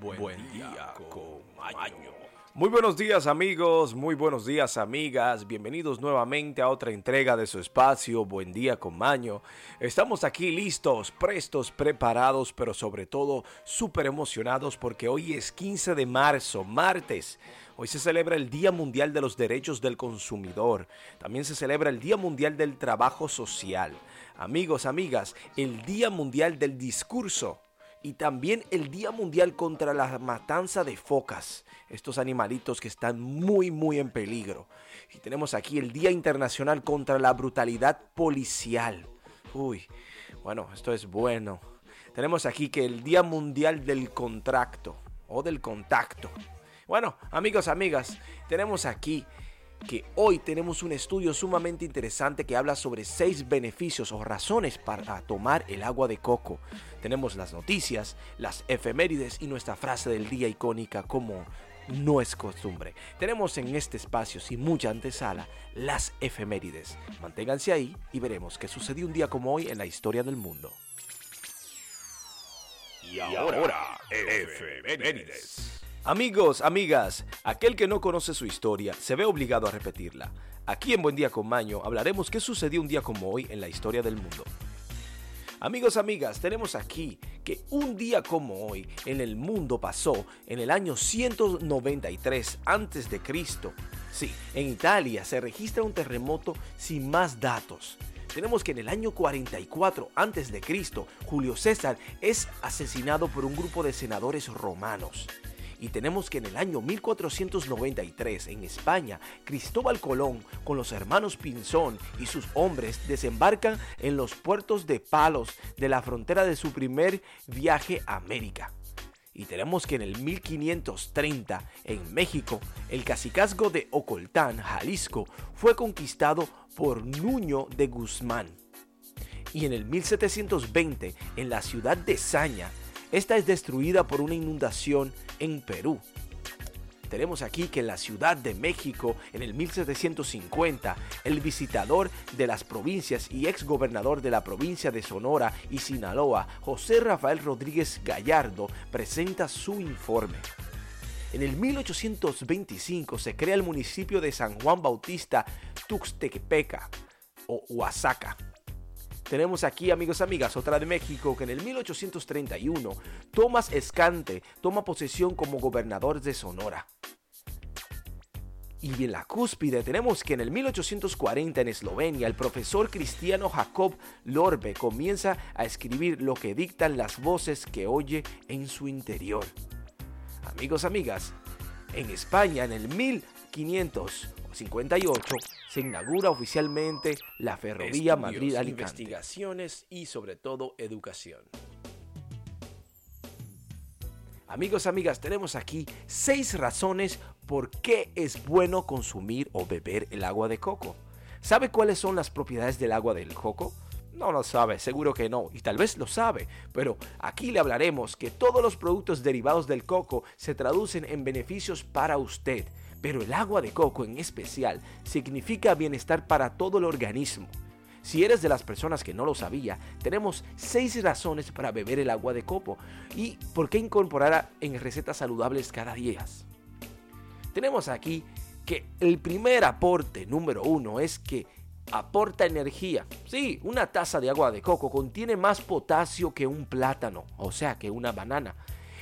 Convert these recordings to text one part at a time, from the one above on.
Buen, día, con Maño. Muy buenos días amigos, muy buenos días amigas, bienvenidos nuevamente a otra entrega de su espacio Buen día con Maño. Estamos aquí listos, prestos, preparados, pero sobre todo súper emocionados porque hoy es 15 de marzo, martes. Hoy se celebra el Día Mundial de los Derechos del Consumidor. También se celebra el Día Mundial del Trabajo Social. Amigos, amigas, el Día Mundial del Discurso y también el Día Mundial contra la Matanza de Focas, estos animalitos que están muy muy en peligro. Y tenemos aquí el Día Internacional contra la Brutalidad Policial. Uy, bueno, esto es bueno. Tenemos aquí que el Día Mundial del Contracto o del Contacto. Bueno, amigos, amigas, tenemos aquí que hoy tenemos un estudio sumamente interesante que habla sobre seis beneficios o razones para tomar el agua de coco. Tenemos las noticias, las efemérides y nuestra frase del día icónica como no es costumbre. Tenemos en este espacio, sin mucha antesala, las efemérides. Manténganse ahí y veremos qué sucedió un día como hoy en la historia del mundo. Y ahora, efemérides. Amigos, amigas, aquel que no conoce su historia se ve obligado a repetirla. Aquí en Buen Día con Maño hablaremos qué sucedió un día como hoy en la historia del mundo. Amigos, amigas, tenemos aquí que un día como hoy en el mundo pasó en el año 193 a.C. Sí, en Italia se registra un terremoto sin más datos. Tenemos que en el año 44 a.C., Julio César es asesinado por un grupo de senadores romanos. Y tenemos que en el año 1493 en España, Cristóbal Colón con los hermanos Pinzón y sus hombres desembarcan en los puertos de Palos de la frontera de su primer viaje a América. Y tenemos que en el 1530 en México, el cacicazgo de Ocoltán, Jalisco, fue conquistado por Nuño de Guzmán. Y en el 1720, en la ciudad de Saña, esta es destruida por una inundación en Perú. Tenemos aquí que en la Ciudad de México, en el 1750, el visitador de las provincias y ex gobernador de la provincia de Sonora y Sinaloa, José Rafael Rodríguez Gallardo, presenta su informe. En el 1825 se crea el municipio de San Juan Bautista Tuxtepeca o Oaxaca. Tenemos aquí, amigos, amigas, otra de México, que en el 1831 Tomás Escante toma posesión como gobernador de Sonora. Y en la cúspide tenemos que en el 1840 en Eslovenia el profesor cristiano Jacob Lorbe comienza a escribir lo que dictan las voces que oye en su interior. Amigos, amigas, en España en el 1558 se inaugura oficialmente la ferrovía Madrid-Alicante. Investigaciones y sobre todo educación. Amigos, amigas, tenemos aquí seis razones por qué es bueno consumir o beber el agua de coco. ¿Sabe cuáles son las propiedades del agua del coco? No lo sabe, seguro que no, y tal vez lo sabe, pero aquí le hablaremos que todos los productos derivados del coco se traducen en beneficios para usted, pero el agua de coco en especial significa bienestar para todo el organismo. Si eres de las personas que no lo sabía, tenemos seis razones para beber el agua de coco y por qué incorporarla en recetas saludables cada día. Tenemos aquí que el primer aporte número uno es que aporta energía. Sí, una taza de agua de coco contiene más potasio que un plátano, o sea, que una banana.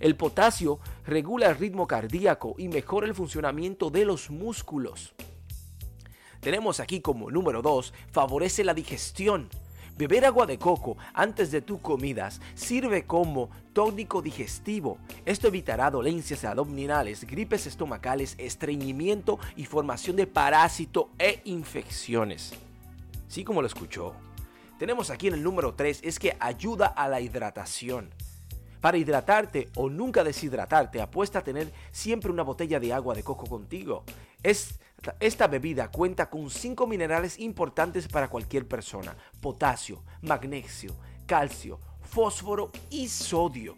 El potasio regula el ritmo cardíaco y mejora el funcionamiento de los músculos. Tenemos aquí como número 2, favorece la digestión. Beber agua de coco antes de tus comidas sirve como tónico digestivo. Esto evitará dolencias abdominales, gripes estomacales, estreñimiento y formación de parásito e infecciones. Sí como lo escuchó. Tenemos aquí en el número 3 es que ayuda a la hidratación. Para hidratarte o nunca deshidratarte, apuesta a tener siempre una botella de agua de coco contigo. esta bebida cuenta con 5 minerales importantes para cualquier persona. Potasio, magnesio, calcio, fósforo y sodio.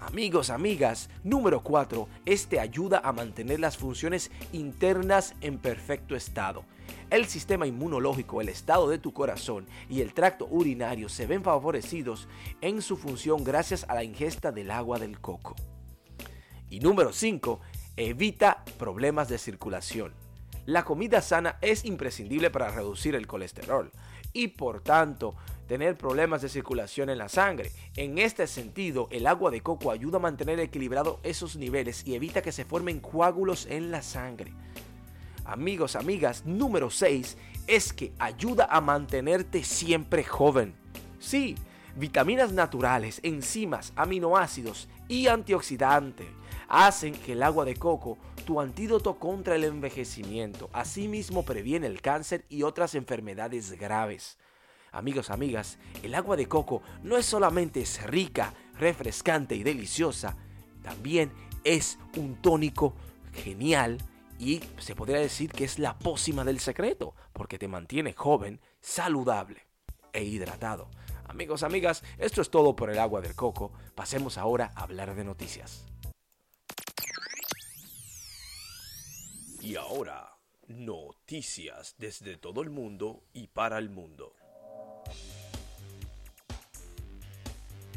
Amigos, amigas, número 4. Este ayuda a mantener las funciones internas en perfecto estado. El sistema inmunológico, el estado de tu corazón y el tracto urinario se ven favorecidos en su función gracias a la ingesta del agua del coco. Y número 5, evita problemas de circulación. La comida sana es imprescindible para reducir el colesterol y por tanto tener problemas de circulación en la sangre. En este sentido, el agua de coco ayuda a mantener equilibrado esos niveles y evita que se formen coágulos en la sangre. Amigos, amigas, número 6 es que ayuda a mantenerte siempre joven. Sí, vitaminas naturales, enzimas, aminoácidos y antioxidantes hacen que el agua de coco, tu antídoto contra el envejecimiento, asimismo previene el cáncer y otras enfermedades graves. Amigos, amigas, el agua de coco no es solamente es rica, refrescante y deliciosa, también es un tónico genial y se podría decir que es la pócima del secreto, porque te mantiene joven, saludable e hidratado. Amigos, amigas, esto es todo por el agua del coco. Pasemos ahora a hablar de noticias. Y ahora, noticias desde todo el mundo y para el mundo.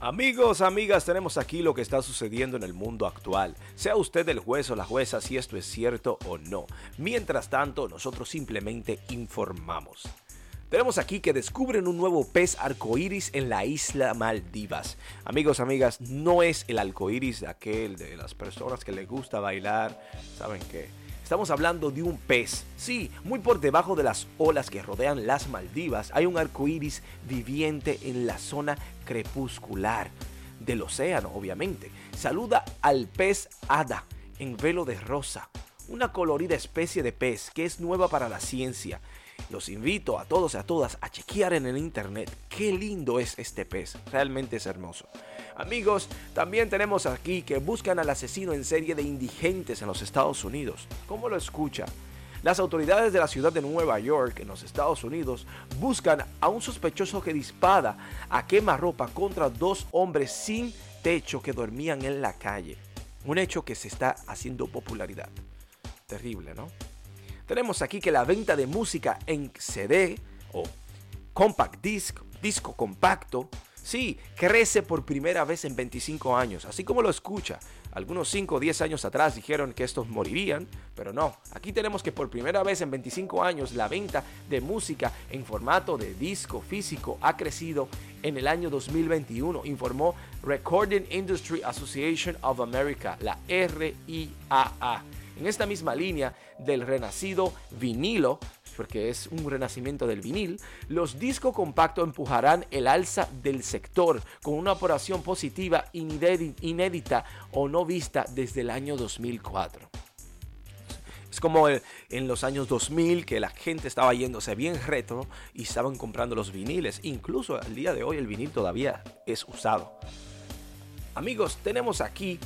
Amigos, amigas, tenemos aquí lo que está sucediendo en el mundo actual. Sea usted el juez o la jueza si esto es cierto o no. Mientras tanto, nosotros simplemente informamos. Tenemos aquí que descubren un nuevo pez arcoíris en la isla Maldivas. Amigos, amigas, no es el arcoíris aquel de las personas que les gusta bailar. ¿Saben qué? Estamos hablando de un pez. Sí, muy por debajo de las olas que rodean las Maldivas hay un arco iris viviente en la zona crepuscular del océano, obviamente. Saluda al pez hada en velo de rosa, una colorida especie de pez que es nueva para la ciencia. Los invito a todos y a todas a chequear en el internet qué lindo es este pez, realmente es hermoso. Amigos, también tenemos aquí que buscan al asesino en serie de indigentes en los Estados Unidos. ¿Cómo lo escucha? Las autoridades de la ciudad de Nueva York, en los Estados Unidos, buscan a un sospechoso que dispara a quemarropa contra dos hombres sin techo que dormían en la calle. Un hecho que se está haciendo popularidad. Terrible, ¿no? Tenemos aquí que la venta de música en CD o compact disc, disco compacto, Sí, crece por primera vez en 25 años, así como lo escucha. Algunos 5 o 10 años atrás dijeron que estos morirían, pero no. Aquí tenemos que por primera vez en 25 años la venta de música en formato de disco físico ha crecido en el año 2021, informó Recording Industry Association of America, la RIAA. En esta misma línea del renacido vinilo, porque es un renacimiento del vinil, los discos compactos empujarán el alza del sector con una operación positiva inédita o no vista desde el año 2004. Es como en los años 2000 que la gente estaba yéndose bien retro y estaban comprando los viniles. Incluso al día de hoy el vinil todavía es usado. Amigos, tenemos aquí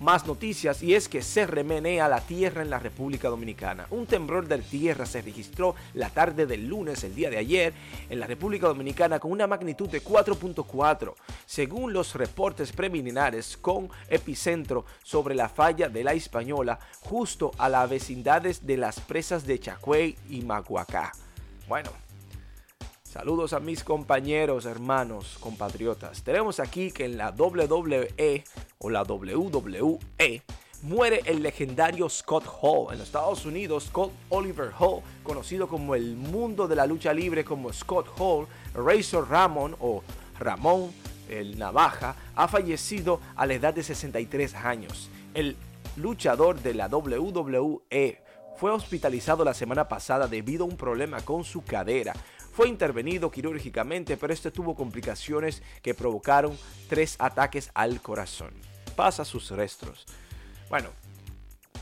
más noticias y es que se remenea la tierra en la República Dominicana. Un temblor de tierra se registró la tarde del lunes, el día de ayer, en la República Dominicana con una magnitud de 4.4, según los reportes preliminares con epicentro sobre la falla de la Española, justo a las vecindades de las presas de Chacuey y Maguacá. Bueno, Saludos a mis compañeros, hermanos, compatriotas. Tenemos aquí que en la WWE o la WWE muere el legendario Scott Hall. En los Estados Unidos, Scott Oliver Hall, conocido como el mundo de la lucha libre como Scott Hall, Razor Ramon o Ramón el Navaja, ha fallecido a la edad de 63 años. El luchador de la WWE fue hospitalizado la semana pasada debido a un problema con su cadera. Fue intervenido quirúrgicamente, pero este tuvo complicaciones que provocaron tres ataques al corazón. Pasa sus restos. Bueno,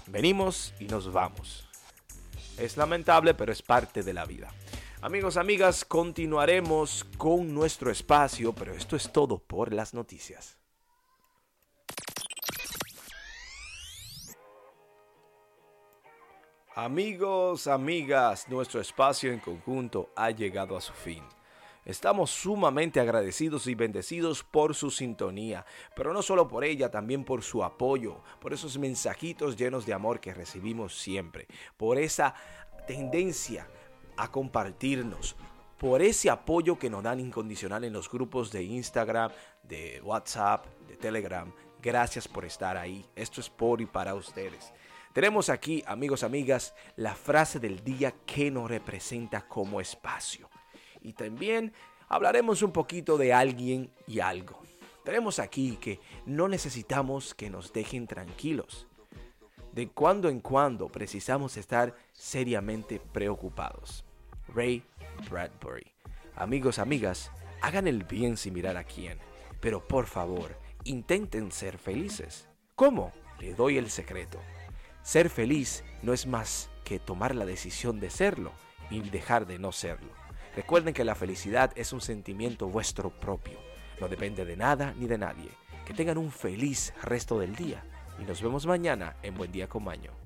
venimos y nos vamos. Es lamentable, pero es parte de la vida. Amigos, amigas, continuaremos con nuestro espacio, pero esto es todo por las noticias. Amigos, amigas, nuestro espacio en conjunto ha llegado a su fin. Estamos sumamente agradecidos y bendecidos por su sintonía, pero no solo por ella, también por su apoyo, por esos mensajitos llenos de amor que recibimos siempre, por esa tendencia a compartirnos, por ese apoyo que nos dan incondicional en los grupos de Instagram, de WhatsApp, de Telegram, Gracias por estar ahí. Esto es por y para ustedes. Tenemos aquí, amigos, amigas, la frase del día que nos representa como espacio. Y también hablaremos un poquito de alguien y algo. Tenemos aquí que no necesitamos que nos dejen tranquilos. De cuando en cuando precisamos estar seriamente preocupados. Ray Bradbury. Amigos, amigas, hagan el bien sin mirar a quién, pero por favor, intenten ser felices. ¿Cómo? Le doy el secreto. Ser feliz no es más que tomar la decisión de serlo y dejar de no serlo. Recuerden que la felicidad es un sentimiento vuestro propio. No depende de nada ni de nadie. Que tengan un feliz resto del día y nos vemos mañana en Buen Día con Maño.